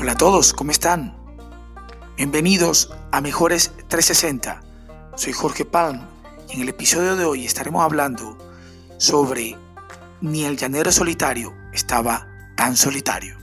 Hola a todos, ¿cómo están? Bienvenidos a Mejores 360. Soy Jorge Palm y en el episodio de hoy estaremos hablando sobre Ni el llanero solitario estaba tan solitario.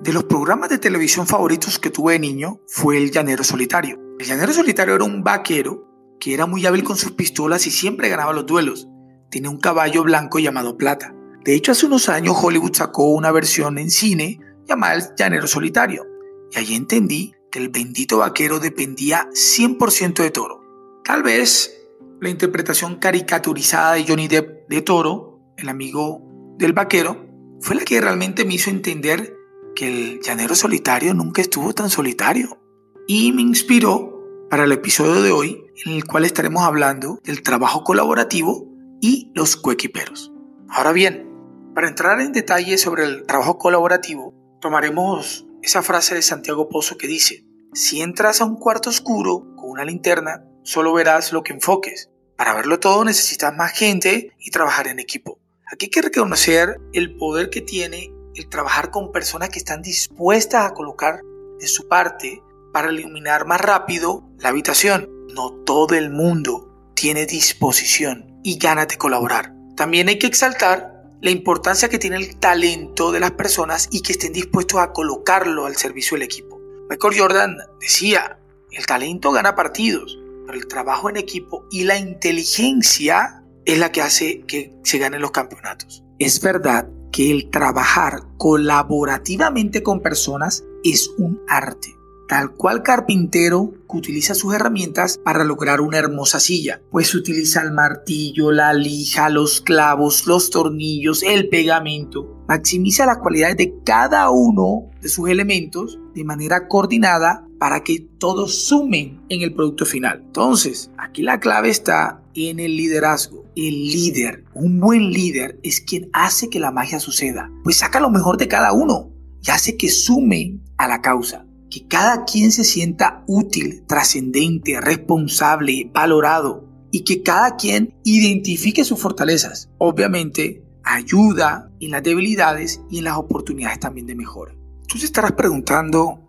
De los programas de televisión favoritos que tuve de niño fue El Llanero Solitario. El Llanero Solitario era un vaquero que era muy hábil con sus pistolas y siempre ganaba los duelos. Tiene un caballo blanco llamado Plata. De hecho, hace unos años Hollywood sacó una versión en cine llamada El Llanero Solitario. Y allí entendí que el bendito vaquero dependía 100% de Toro. Tal vez la interpretación caricaturizada de Johnny Depp de Toro, el amigo del vaquero, fue la que realmente me hizo entender que el llanero solitario nunca estuvo tan solitario y me inspiró para el episodio de hoy en el cual estaremos hablando del trabajo colaborativo y los coequiperos. Ahora bien, para entrar en detalle sobre el trabajo colaborativo, tomaremos esa frase de Santiago Pozo que dice, si entras a un cuarto oscuro con una linterna, solo verás lo que enfoques. Para verlo todo necesitas más gente y trabajar en equipo. Aquí hay que reconocer el poder que tiene el trabajar con personas que están dispuestas a colocar de su parte para iluminar más rápido la habitación. No todo el mundo tiene disposición y ganas de colaborar. También hay que exaltar la importancia que tiene el talento de las personas y que estén dispuestos a colocarlo al servicio del equipo. Michael Jordan decía, el talento gana partidos, pero el trabajo en equipo y la inteligencia es la que hace que se ganen los campeonatos. Es verdad que el trabajar colaborativamente con personas es un arte. Tal cual carpintero que utiliza sus herramientas para lograr una hermosa silla, pues utiliza el martillo, la lija, los clavos, los tornillos, el pegamento. Maximiza las cualidades de cada uno de sus elementos de manera coordinada para que todos sumen en el producto final. Entonces, aquí la clave está en el liderazgo. El líder, un buen líder, es quien hace que la magia suceda, pues saca lo mejor de cada uno y hace que sumen a la causa. Que cada quien se sienta útil, trascendente, responsable, valorado y que cada quien identifique sus fortalezas. Obviamente, ayuda en las debilidades y en las oportunidades también de mejora. Tú te estarás preguntando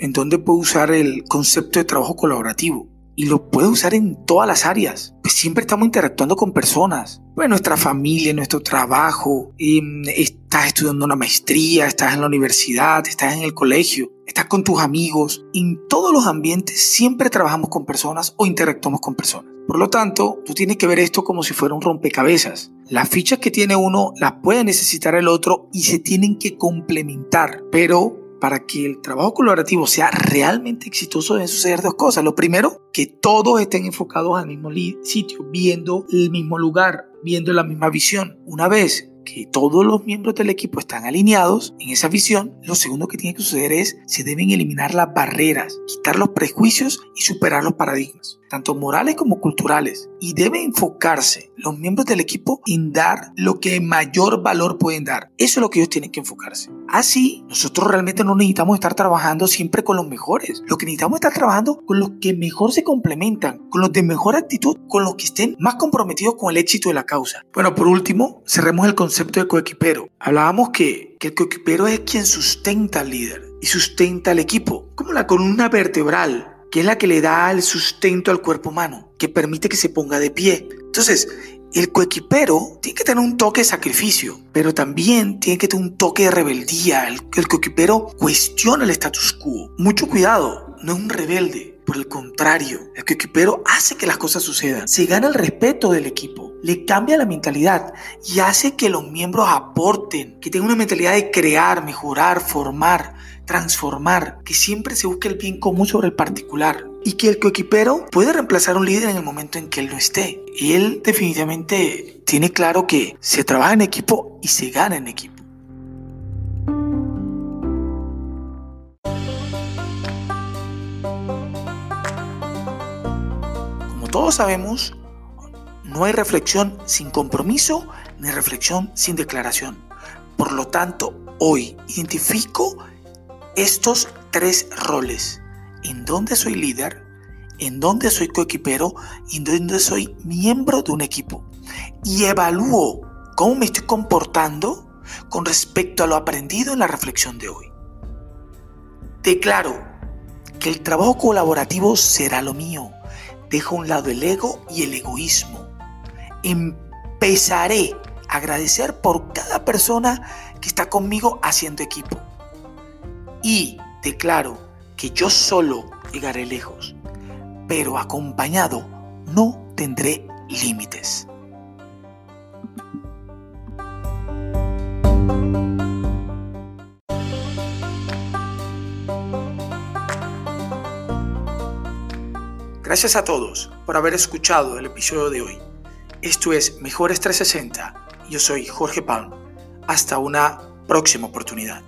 en dónde puedo usar el concepto de trabajo colaborativo y lo puedes usar en todas las áreas. Pues siempre estamos interactuando con personas. Pues nuestra familia, nuestro trabajo, em, estás estudiando una maestría, estás en la universidad, estás en el colegio, estás con tus amigos. En todos los ambientes siempre trabajamos con personas o interactuamos con personas. Por lo tanto, tú tienes que ver esto como si fuera un rompecabezas. Las fichas que tiene uno las puede necesitar el otro y se tienen que complementar, pero para que el trabajo colaborativo sea realmente exitoso deben suceder dos cosas. Lo primero, que todos estén enfocados al mismo sitio, viendo el mismo lugar, viendo la misma visión. Una vez que todos los miembros del equipo están alineados en esa visión, lo segundo que tiene que suceder es se deben eliminar las barreras, quitar los prejuicios y superar los paradigmas, tanto morales como culturales. Y debe enfocarse los miembros del equipo en dar lo que mayor valor pueden dar. Eso es lo que ellos tienen que enfocarse. Así, nosotros realmente no necesitamos estar trabajando siempre con los mejores. Lo que necesitamos es estar trabajando con los que mejor se complementan, con los de mejor actitud, con los que estén más comprometidos con el éxito de la causa. Bueno, por último, cerremos el concepto de coequipero. Hablábamos que, que el coequipero es quien sustenta al líder y sustenta al equipo, como la columna vertebral, que es la que le da el sustento al cuerpo humano, que permite que se ponga de pie. Entonces, el coequipero tiene que tener un toque de sacrificio, pero también tiene que tener un toque de rebeldía. El, el coequipero cuestiona el status quo. Mucho cuidado, no es un rebelde. Por el contrario, el coequipero hace que las cosas sucedan. Se gana el respeto del equipo, le cambia la mentalidad y hace que los miembros aporten, que tengan una mentalidad de crear, mejorar, formar, transformar, que siempre se busque el bien común sobre el particular y que el coequipero puede reemplazar a un líder en el momento en que él no esté. Y él definitivamente tiene claro que se trabaja en equipo y se gana en equipo. Como todos sabemos, no hay reflexión sin compromiso ni reflexión sin declaración. Por lo tanto, hoy identifico estos tres roles en dónde soy líder, en dónde soy coequipero y en dónde soy miembro de un equipo. Y evalúo cómo me estoy comportando con respecto a lo aprendido en la reflexión de hoy. Declaro que el trabajo colaborativo será lo mío. Dejo a un lado el ego y el egoísmo. Empezaré a agradecer por cada persona que está conmigo haciendo equipo. Y declaro que yo solo llegaré lejos, pero acompañado no tendré límites. Gracias a todos por haber escuchado el episodio de hoy. Esto es Mejores 360. Yo soy Jorge Palm. Hasta una próxima oportunidad.